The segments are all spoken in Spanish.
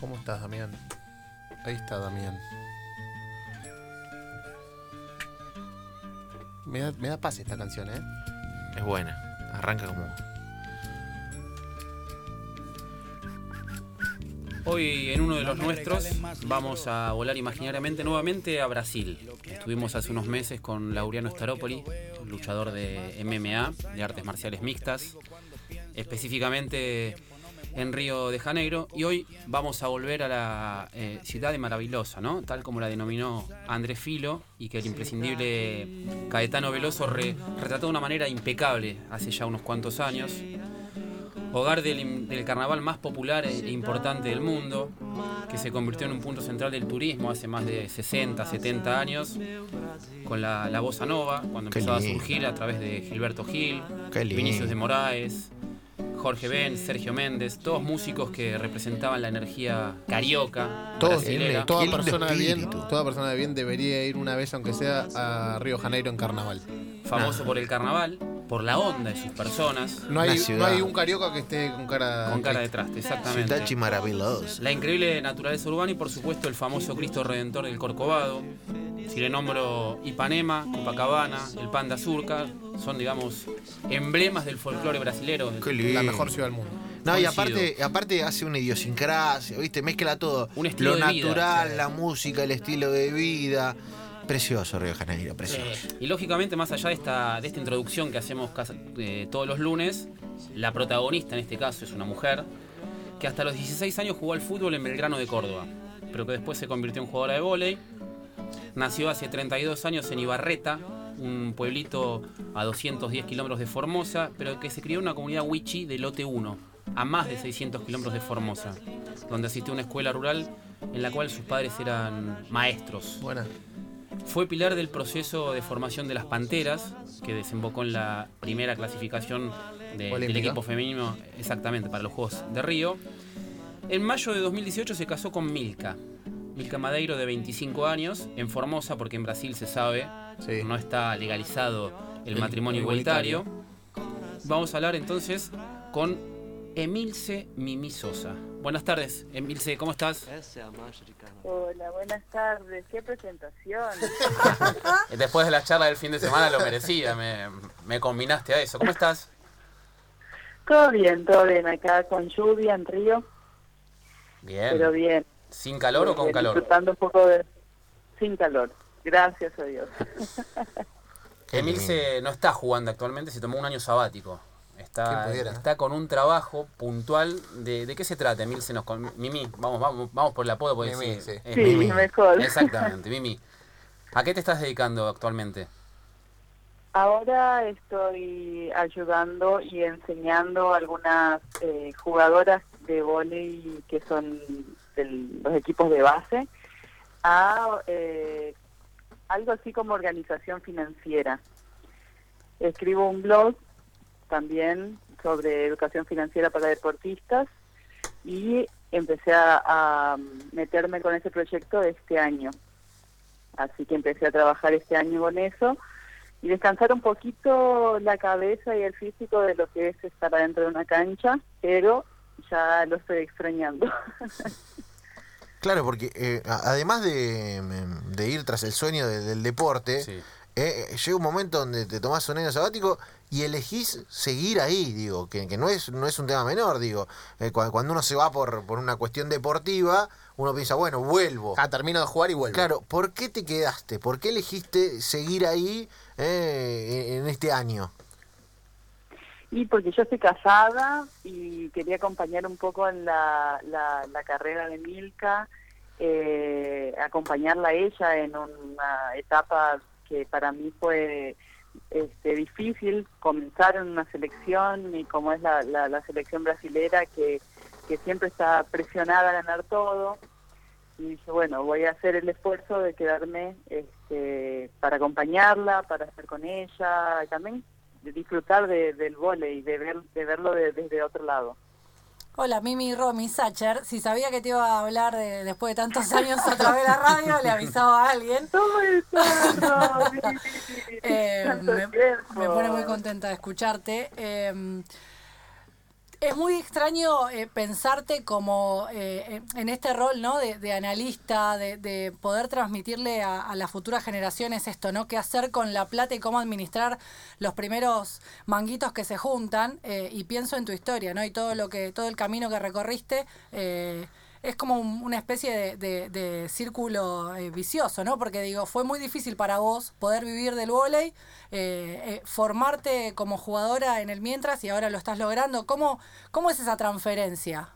¿Cómo estás, Damián? Ahí está, Damián. Me da, me da paz esta canción, ¿eh? Es buena. Arranca como. Hoy en uno de los nuestros vamos a volar imaginariamente nuevamente a Brasil. Estuvimos hace unos meses con Laureano Staropoli, luchador de MMA, de artes marciales mixtas, específicamente en Río de Janeiro. Y hoy vamos a volver a la eh, ciudad de Maravillosa, ¿no? tal como la denominó Andrés Filo y que el imprescindible Caetano Veloso re- retrató de una manera impecable hace ya unos cuantos años hogar del, del carnaval más popular e importante del mundo, que se convirtió en un punto central del turismo hace más de 60, 70 años, con la, la bossa nova, cuando empezó a surgir a través de Gilberto Gil. Vinicius de Moraes, Jorge Ben, Sergio Méndez, todos músicos que representaban la energía carioca, Todos, toda, persona de bien, toda persona de bien debería ir una vez, aunque sea a Río Janeiro en carnaval. famoso por el carnaval, por la onda de sus personas, No hay, no hay un carioca que esté con cara con cara de traste, exactamente. Ciudad maravillosa. La increíble naturaleza urbana y por supuesto el famoso Cristo Redentor del Corcovado. Si le nombro Ipanema, Copacabana, el Panda Surca, son digamos emblemas del folclore brasilero. La mejor ciudad del mundo. No, y aparte, aparte hace una idiosincrasia, ¿viste? Mezcla todo. Un estilo Lo de vida, natural, sí. la música, el estilo de vida. Precioso Río de Janeiro, precioso. Y lógicamente, más allá de esta, de esta introducción que hacemos casa- eh, todos los lunes, la protagonista en este caso es una mujer que hasta los 16 años jugó al fútbol en Belgrano de Córdoba, pero que después se convirtió en jugadora de vóley. Nació hace 32 años en Ibarreta, un pueblito a 210 kilómetros de Formosa, pero que se crió en una comunidad wichi de Lote 1, a más de 600 kilómetros de Formosa, donde asistió a una escuela rural en la cual sus padres eran maestros. Buena. Fue pilar del proceso de formación de las Panteras, que desembocó en la primera clasificación de- del equipo femenino exactamente para los Juegos de Río. En mayo de 2018 se casó con Milka. Milka Madeiro, de 25 años, en Formosa, porque en Brasil se sabe, Sí. no está legalizado el El matrimonio igualitario. igualitario. Vamos a hablar entonces con Emilce Mimi Sosa. Buenas tardes, Emilce, ¿cómo estás? Hola, buenas tardes. Qué presentación. Después de la charla del fin de semana lo merecía, me, me combinaste a eso. ¿Cómo estás? todo bien, todo bien. Acá con lluvia en Río, Bien. pero bien. ¿Sin calor o con Eh, calor? Disfrutando un poco de... Sin calor. Gracias a Dios. Emilce no está jugando actualmente, se tomó un año sabático. ¿Quién Está, está con un trabajo puntual. ¿De, de qué se trata, Emilce? Nos con, Mimi, vamos, vamos, vamos por el apodo. porque Mimi, sí, sí. es Sí, Mimi. mejor. Exactamente, Mimi. ¿A qué te estás dedicando actualmente? Ahora estoy ayudando y enseñando a algunas eh, jugadoras de vóley que son de los equipos de base a eh, algo así como organización financiera. Escribo un blog también sobre educación financiera para deportistas y empecé a, a meterme con ese proyecto este año. Así que empecé a trabajar este año con eso y descansar un poquito la cabeza y el físico de lo que es estar adentro de una cancha, pero ya lo estoy extrañando. Claro, porque eh, además de, de ir tras el sueño de- del deporte, Sí. eh, llega un momento donde te tomás un año sabático y elegís seguir ahí, digo, que, que no, es, no es un tema menor, digo. Eh, cua- cuando uno se va por, por una cuestión deportiva, uno piensa, bueno, vuelvo. Ah, termino de jugar y vuelvo. Claro, ¿por qué te quedaste? ¿Por qué elegiste seguir ahí eh, en en este año? Y porque yo estoy casada y quería acompañar un poco en la, la, la carrera de Milka, eh, acompañarla a ella en una etapa que para mí fue este, difícil, comenzar en una selección y como es la, la, la selección brasilera que, que siempre está presionada a ganar todo. Y dije, bueno, voy a hacer el esfuerzo de quedarme este, para acompañarla, para estar con ella, también de disfrutar de, del vóley, de, ver, de verlo de- desde otro lado. Hola, Mimi Romy Sacher. Si sabía que te iba a hablar de- después de tantos años a través de la radio, le avisaba a alguien. ¿Cómo estás, Romy? Eh, me pone muy contenta de escucharte. Eh, Es muy extraño eh, pensarte como eh, en este rol, ¿no? De, analista, de, de poder transmitirle a, las futuras generaciones esto, ¿no? Qué hacer con la plata y cómo administrar los primeros manguitos que se juntan. eh, y pienso en tu historia, ¿no? Y todo lo que, todo el camino que recorriste. Es como un- una especie de, de- círculo eh, vicioso, ¿no? Porque digo, fue muy difícil para vos poder vivir del vóley, eh, eh, formarte como jugadora en el mientras y ahora lo estás logrando. ¿Cómo, cómo es esa transferencia?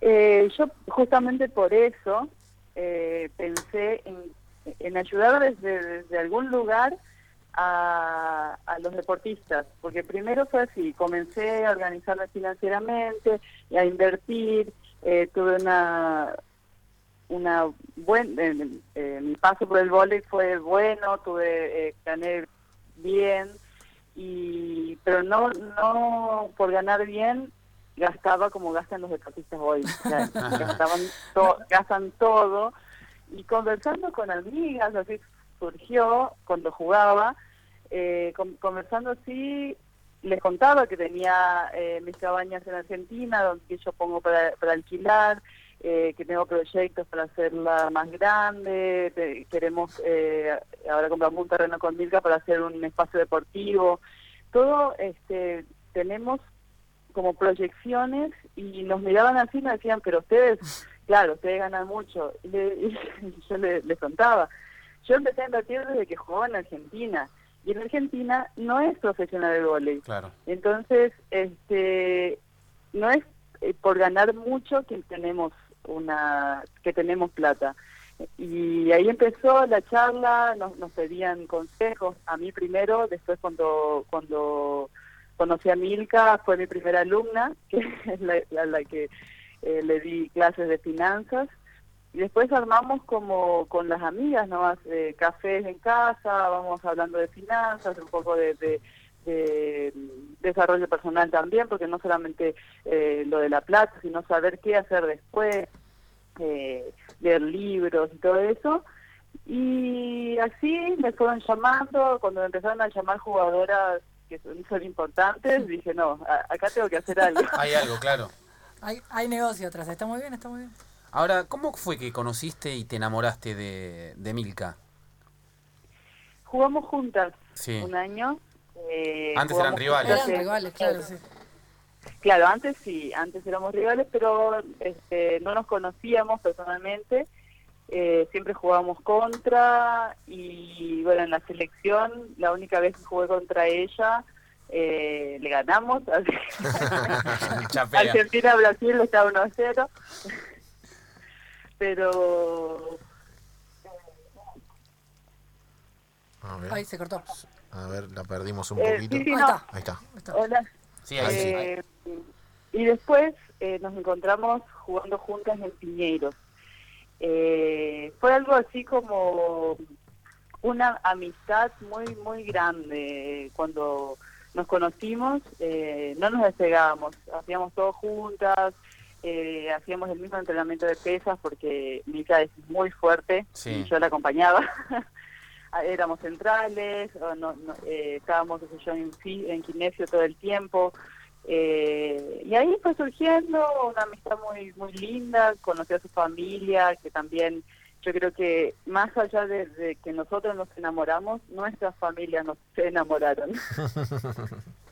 Eh, yo justamente por eso pensé en, en ayudar desde, desde algún lugar a, a los deportistas, porque primero fue así, comencé a organizarme financieramente y a invertir, eh, tuve una una buen eh, eh, mi paso por el vóley fue bueno, tuve eh, gané bien y pero no no por ganar bien gastaba como gastan los deportistas hoy, o sea, gastaban to- gastan todo y conversando con amigas, así surgió cuando jugaba, eh, con- conversando así, les contaba que tenía eh, mis cabañas en Argentina, donde yo pongo para, para alquilar, eh, que tengo proyectos para hacerla más grande, te- queremos, eh, ahora compramos un terreno con Milka para hacer un espacio deportivo, todo este tenemos como proyecciones y nos miraban así y nos decían, pero ustedes, claro, ustedes ganan mucho. Y, le- y yo le- les contaba, yo empecé a invertir desde que jugaba en Argentina. Y en Argentina no es profesional el vóley. Claro. Entonces, este, no es eh, por ganar mucho que tenemos una, que tenemos plata. Y ahí empezó la charla, nos, nos pedían consejos, a mí primero, después cuando, cuando conocí a Milka, fue mi primera alumna, que es la, la- la que eh, le di clases de finanzas. Y después armamos como con las amigas, nomás eh, cafés en casa, vamos hablando de finanzas, un poco de, de- de desarrollo personal también, porque no solamente eh, lo de la plata, sino saber qué hacer después, eh, leer libros y todo eso. Y así me fueron llamando, cuando me empezaron a llamar jugadoras que son, son importantes, dije, no, a- acá tengo que hacer algo. Hay algo, claro. Hay, hay negocio atrás, está muy bien, está muy bien. Ahora, ¿cómo fue que conociste y te enamoraste de, de Milka? Jugamos juntas Sí. un año. eh, Antes eran rivales. Eran claro, sí. Claro, antes sí, antes éramos rivales, pero este, no nos conocíamos personalmente. eh, siempre jugábamos contra y bueno, en la selección, la única vez que jugué contra ella, eh, le ganamos. Argentina-Brasil está 1 a 0. Pero A ver, Ahí se cortó. a ver, la perdimos un Eh, poquito. sí, sí, Ahí no. está. Ahí está. ahí está. hola. Sí, ahí sí. Eh, y después eh, nos encontramos jugando juntas en Piñeiros. Eh, fue algo así como una amistad muy, muy grande. Cuando nos conocimos, eh, no nos despegábamos, hacíamos todo juntas, eh, hacíamos el mismo entrenamiento de pesas porque Mica es muy fuerte Sí. y yo la acompañaba. Éramos centrales, o no- no, eh, estábamos qué sé yo, en, en kinesio todo el tiempo. Eh, y ahí fue surgiendo una amistad muy muy linda, conocí a su familia, que también yo creo que más allá de, de que nosotros nos enamoramos, nuestras familias nos enamoraron.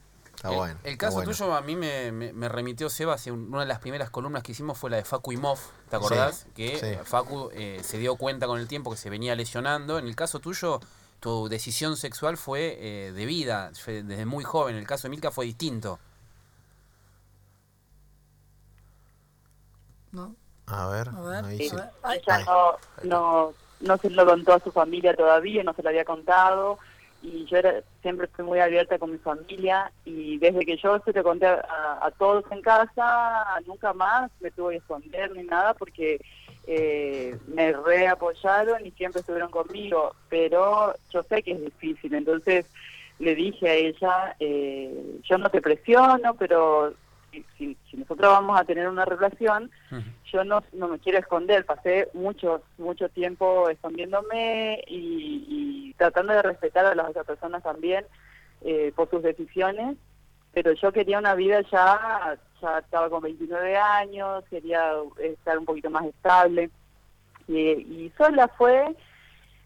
Está El- bueno. El, está caso bueno. tuyo a mí me, me- me remitió Seba hacia una de las primeras columnas que hicimos fue la de Facu Imov, ¿te acordás? que sí. Facu eh, se dio cuenta con el tiempo que se venía lesionando. En el caso tuyo, tu decisión sexual fue eh, de vida, fue desde muy joven. El caso de Milka fue distinto. ¿No? A ver, A ver, ahí sí. a ver. Ay, Ella no, no, no se lo contó a su familia todavía, no se lo había contado y yo era, siempre fui muy abierta con mi familia y desde que yo se lo conté a, a todos en casa, nunca más me tuve que esconder ni nada porque eh, me reapoyaron y siempre estuvieron conmigo, pero yo sé que es difícil, entonces le dije a ella, eh, yo no te presiono, pero si, si, si nosotros vamos a tener una relación, yo no, no me quiero esconder, pasé mucho, mucho tiempo escondiéndome y, y tratando de respetar a las otras personas también eh, por sus decisiones. Pero yo quería una vida ya, ya estaba con 29 años, quería estar un poquito más estable. Y, y sola fue,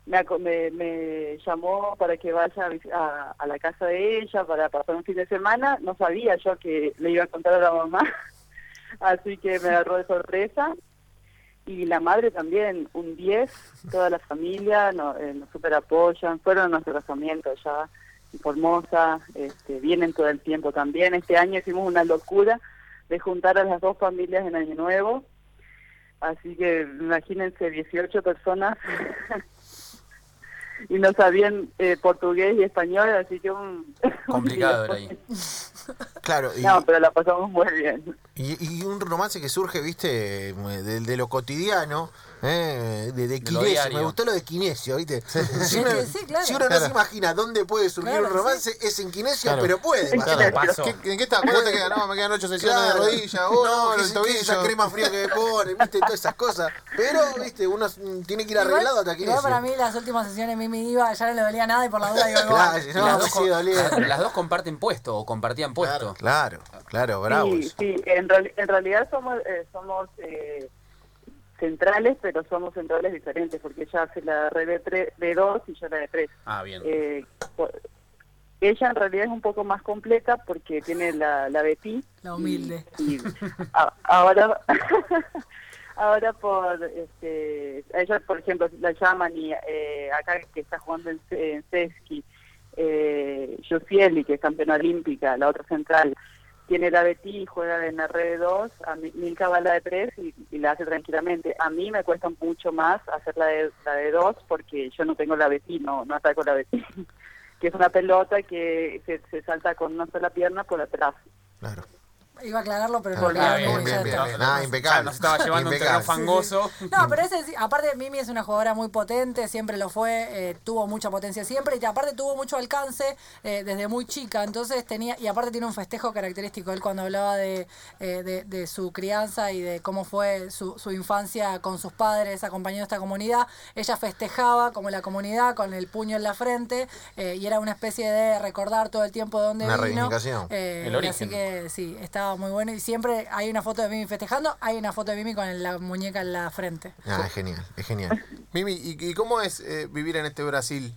me, me, me llamó para que vaya a, a, la casa de ella para pasar un fin de semana. No sabía yo que le iba a contar a la mamá, así que me agarró de sorpresa. Y la madre también, un 10, toda la familia nos, eh, nos super apoyan, fueron a nuestro casamiento ya en Formosa, este, vienen todo el tiempo también. Este año hicimos una locura de juntar a las dos familias en Año Nuevo, así que imagínense 18 personas y no sabían eh, portugués y español, así que un... un Complicado era ahí. Claro, y, No, pero la pasamos muy bien. Y, y un romance que surge, viste, de, de lo cotidiano, ¿eh? de, de Kinesio. diario. Me gustó lo de Kinesio, viste. Si uno, Sí, claro. si uno no se imagina dónde puede surgir Claro, un romance, es en Kinesio, Claro. pero puede. ¿Qué- ¿En qué está? ¿Cuánto te queda? No, me quedan ocho sesiones Claro. de rodilla. Oh, no, el tobillo. esa crema fría que me pone, viste, todas esas cosas. Pero, viste, uno tiene que ir arreglado hasta igual para Kinesio. mí las últimas sesiones Mimi iba, ya no le dolía nada y por la duda digo igual. No, las, dos, las dos comparten puesto o compartían puesto. Claro, claro, bravos. Sí, sí, en, real- en realidad somos eh, somos eh, centrales, pero somos centrales diferentes, porque ella hace la red de, tre- de dos y yo la de tres. Ah, bien. Eh, ella en realidad es un poco más completa porque tiene la, la BPI. La humilde. Y, y a- ahora, ahora por, este, a ella, por ejemplo, la llaman y eh, acá que está jugando en, en Seski, eh, que es campeona olímpica, la otra central, tiene la Betty, juega en la red de dos, a mí, Milka va la de tres y, y la hace tranquilamente. A mí me cuesta mucho más hacer la de, la de dos porque yo no tengo la Betty, no, no ataco la Betty, que es una pelota que se, se salta con una sola pierna por atrás. Claro. Iba a aclararlo, pero Ah, no, Ah, bien, bien, bien, está. bien. Ah, impecable. Nos estaba llevando un terreno fangoso. No, pero ese, sí, aparte Mimi es una jugadora muy potente, siempre lo fue, eh, tuvo mucha potencia siempre y aparte tuvo mucho alcance eh, desde muy chica, entonces tenía, y aparte tiene un festejo característico, él cuando hablaba de, eh, de, de su crianza y de cómo fue su, su infancia con sus padres acompañando a esta comunidad, ella festejaba como la comunidad con el puño en la frente eh, y era una especie de recordar todo el tiempo de dónde Una vino. reivindicación. Eh, El origen. Así que sí, estaba muy bueno y siempre hay una foto de Mimi festejando, hay una foto de Mimi con la muñeca en la frente. Ah, es genial, es genial. Mimi, ¿y, y cómo es eh, vivir en este Brasil?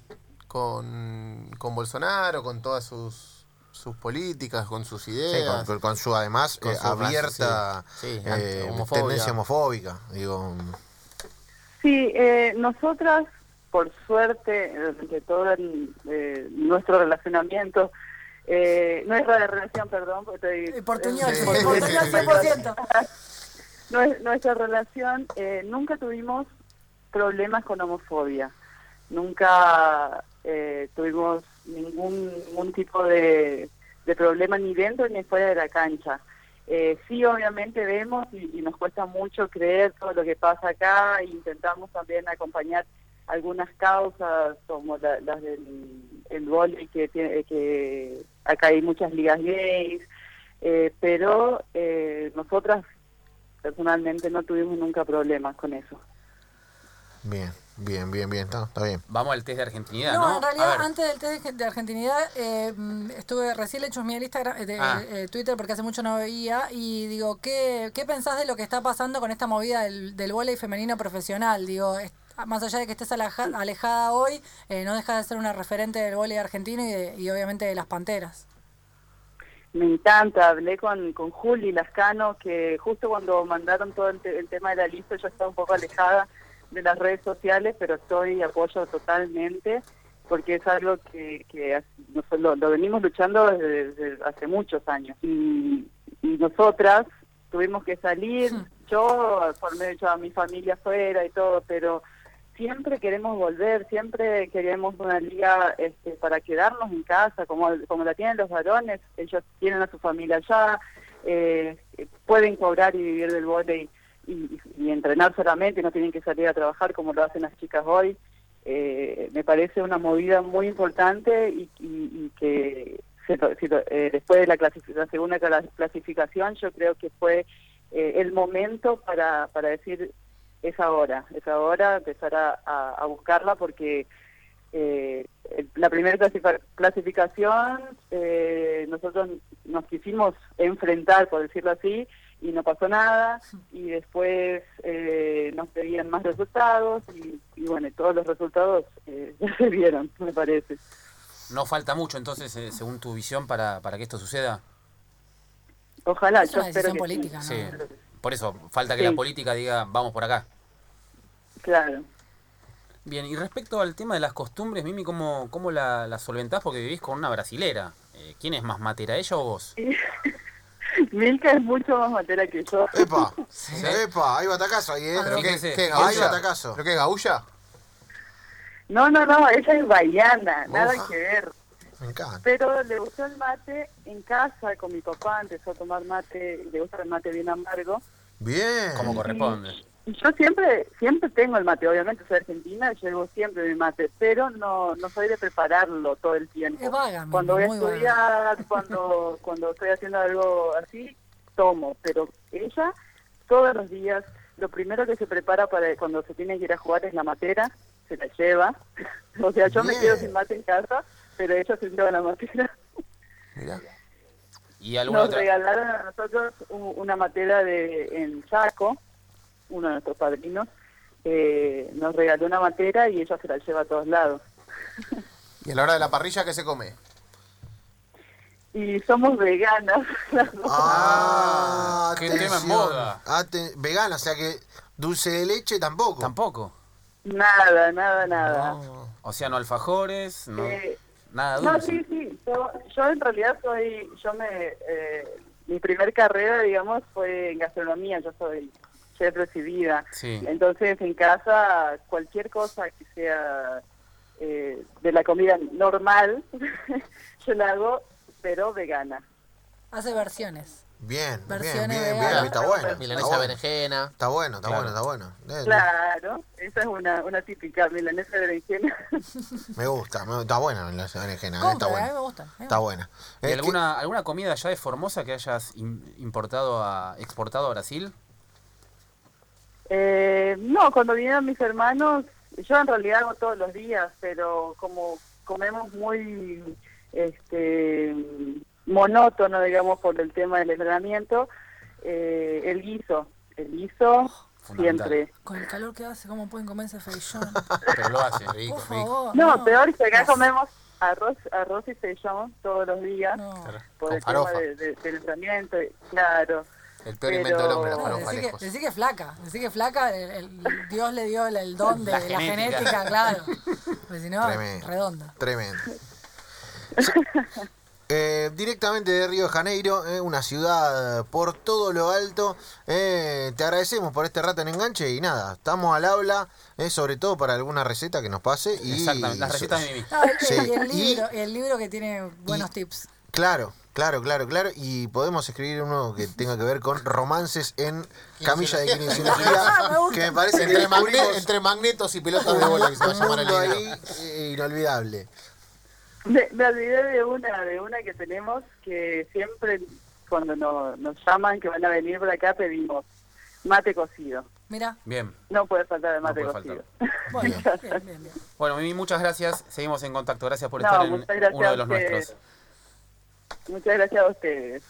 Con, con Bolsonaro, con todas sus, sus políticas, con sus Sí, ideas. con, con- con su además Con eh, su abierta sí. Sí, eh, homofobia. tendencia homofóbica. Digo, Sí, eh, nosotras, por suerte, durante todo el- eh, nuestro relacionamiento, eh, nuestra relación, perdón, porque estoy... Eh, Portuñol, eh, sí, portuñol 100%. Nue- Nuestra relación, eh, nunca tuvimos problemas con homofobia, nunca eh, tuvimos ningún, ningún tipo de, de problema ni dentro ni fuera de la cancha. Eh, sí, obviamente vemos y, y nos cuesta mucho creer todo lo que pasa acá intentamos también acompañar algunas causas como la- las del el que tiene que acá hay muchas ligas gays eh, pero eh, nosotras personalmente no tuvimos nunca problemas con eso bien, bien, bien, bien, está, está bien. Vamos al test de argentinidad, ¿no? No, en realidad antes del test de- de argentinidad eh, mm, estuve recién le chusmeé el Instagram, eh, de, Ah. eh, Twitter porque hace mucho no veía y digo, ¿qué, qué pensás de lo que está pasando con esta movida del, del vóley femenino profesional? Digo, es- más allá de que estés aleja- alejada hoy, eh, no dejas de ser una referente del vóley argentino y, de- y obviamente de las Panteras. me encanta hablé con, con Juli Lascano que justo cuando mandaron todo el, te- el tema de la lista yo estaba un poco alejada de las redes sociales pero estoy y apoyo totalmente porque es algo que, que lo, lo venimos luchando desde, desde hace muchos años y, y nosotras tuvimos que salir yo formé hecho a mi familia afuera y todo pero siempre queremos volver, siempre queremos una liga este, para quedarnos en casa, como, como la tienen los varones, ellos tienen a su familia allá, eh, pueden cobrar y vivir del vóley y, y- entrenar solamente, no tienen que salir a trabajar como lo hacen las chicas hoy. Eh, me parece una movida muy importante y, y- que eh, después de la, la segunda cla- clasificación yo creo que fue eh, el momento para, para decir es ahora, es ahora empezar a, a- a buscarla porque eh, la primera clasificación, eh, nosotros nos quisimos enfrentar, por decirlo así, y no pasó nada, y después eh, nos pedían más resultados, y, y bueno, todos los resultados eh, ya se vieron, me parece. No falta mucho entonces, eh, según tu visión, para, para que esto suceda. Ojalá, Es yo una espero sí. política, ¿no? Sí. Por eso, falta que Sí. la política diga, vamos por acá. Claro. Bien, y respecto al tema de las costumbres, Mimi, ¿cómo, cómo la, la solventás? Porque vivís con una brasilera. Eh, ¿Quién es más matera, ella o vos? Milka es mucho más matera que yo. Epa, epa, hay batacazo ahí, ¿eh? ¿Pero qué, Fíjese. qué, Hay gaulla? batacazo. ¿Pero qué, gaulla? No, no, no, ella es baiana, nada que ver. Me encanta. Pero le gustó el mate en casa con mi papá, empezó a tomar mate, le gusta el mate bien amargo. Bien. Como corresponde. Y yo siempre siempre tengo el mate, obviamente soy argentina, llevo siempre mi mate, pero no no soy de prepararlo todo el tiempo. Es vaga, cuando voy a vaga. estudiar, cuando cuando estoy haciendo algo así, tomo, pero ella todos los días lo primero que se prepara para cuando se tiene que ir a jugar es la matera, se la lleva. O sea, yo me quedo sin mate en casa, pero ella se lleva la matera. Mirá. ¿Y alguna Nos otra? regalaron a nosotros una matera de en Chaco, uno de nuestros padrinos, eh, nos regaló una matera y ella se la lleva a todos lados. ¿Y a la hora de la parrilla qué se come? Y somos veganas. Ah, Qué tema en. Aten- vegana, o sea que dulce de leche tampoco. Tampoco. Nada, nada, nada. O sea, no alfajores, no, Eh, nada no, sí, sí. Yo, yo en realidad soy, yo me, eh, mi primer carrera, digamos, fue en gastronomía. Yo soy chef recibida. Sí. Entonces, en casa, cualquier cosa que sea eh, de la comida normal, yo la hago, pero vegana. Hace versiones. Bien, bien, bien, bien, está bueno. Milanesa berenjena. está bueno, está bueno, está bueno. Eh, Claro, esa es una, una típica milanesa berenjena. Me gusta, me- está buena la berenjena, eh, está a mí me buena. gusta. Está buena. ¿Y Eh, alguna, alguna comida allá de Formosa que hayas im- importado a, exportado a Brasil? Eh, no, cuando vinieron mis hermanos, yo en realidad hago todos los días, pero como comemos muy este monótono, digamos, por el tema del entrenamiento, eh, el guiso, el guiso Fundamental. siempre. Con el calor que hace, ¿cómo pueden comerse feijón? Pero lo hace. Rico, Por rico. favor. No, peor que acá comemos arroz, arroz y feijón todos los días No. por Con el farofa. tema de- de- del entrenamiento, claro. El peor Pero- invento del hombre, la No, farofa decí, que, lejos. decí que flaca, decí que flaca, el, el- Dios le dio el, el don de La la, genética. genética, claro. Porque si no, Tremendo. redonda. Tremendo. Eh, directamente de Río de Janeiro, eh, una ciudad por todo lo alto. Eh, te agradecemos por este rato en enganche y nada, estamos al habla, eh, sobre todo para alguna receta que nos pase. Y, Exactamente, las recetas de Mimi. No, Sí, y el y- libro, el libro que tiene buenos tips. Claro, claro, claro, claro. Y podemos escribir uno que tenga que ver con romances en camilla de kinesiología, que me parece que Entre, magne- descubrimos entre magnetos y pelotas de bola que se va a llamar el libro. ahí eh, inolvidable. Me, me olvidé de una, de una que tenemos que siempre cuando no- nos llaman que van a venir por acá pedimos mate cocido. Mira, Bien. No puede faltar el mate cocido. bueno, bien, bien, bien. Bueno, Mimi, muchas gracias. Seguimos en contacto. Gracias por No, estar en uno de los nuestros. Muchas gracias a ustedes.